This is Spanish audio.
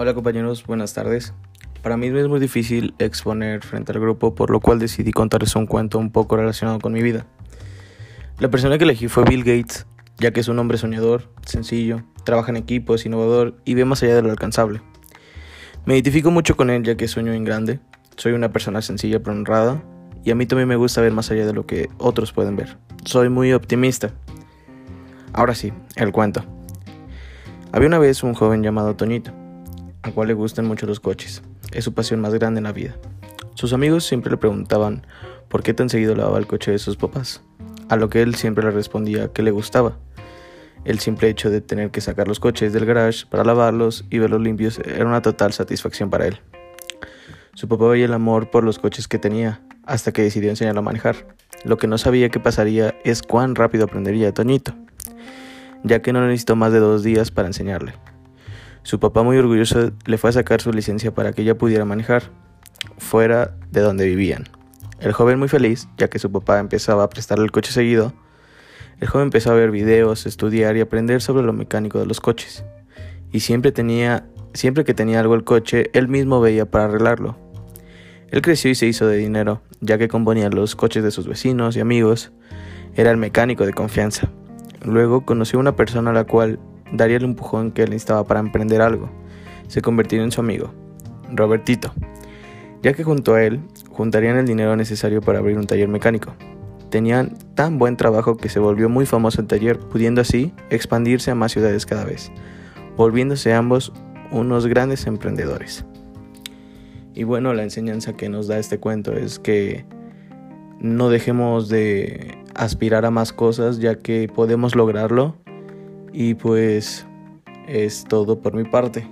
Hola compañeros, buenas tardes. Para mí es muy difícil exponer frente al grupo, por lo cual decidí contarles un cuento un poco relacionado con mi vida. La persona que elegí fue Bill Gates, ya que es un hombre soñador, sencillo, trabaja en equipo, es innovador y ve más allá de lo alcanzable. Me identifico mucho con él ya que sueño en grande, soy una persona sencilla pero honrada y a mí también me gusta ver más allá de lo que otros pueden ver. Soy muy optimista. Ahora sí, el cuento. Había una vez un joven llamado Toñito al cual le gustan mucho los coches. Es su pasión más grande en la vida. Sus amigos siempre le preguntaban por qué tan seguido lavaba el coche de sus papás, a lo que él siempre le respondía que le gustaba. El simple hecho de tener que sacar los coches del garage para lavarlos y verlos limpios era una total satisfacción para él. Su papá veía el amor por los coches que tenía, hasta que decidió enseñarlo a manejar. Lo que no sabía que pasaría es cuán rápido aprendería Toñito, ya que no necesitó más de dos días para enseñarle. Su papá muy orgulloso le fue a sacar su licencia para que ella pudiera manejar fuera de donde vivían. El joven muy feliz, ya que su papá empezaba a prestarle el coche seguido, el joven empezó a ver videos, estudiar y aprender sobre lo mecánico de los coches. Y siempre tenía, siempre que tenía algo el coche, él mismo veía para arreglarlo. Él creció y se hizo de dinero, ya que componía los coches de sus vecinos y amigos. Era el mecánico de confianza. Luego conoció a una persona a la cual daría el empujón que él necesitaba para emprender algo. Se convertiría en su amigo, Robertito, ya que junto a él juntarían el dinero necesario para abrir un taller mecánico. Tenían tan buen trabajo que se volvió muy famoso el taller, pudiendo así expandirse a más ciudades cada vez, volviéndose ambos unos grandes emprendedores. Y bueno, la enseñanza que nos da este cuento es que no dejemos de aspirar a más cosas ya que podemos lograrlo y pues es todo por mi parte.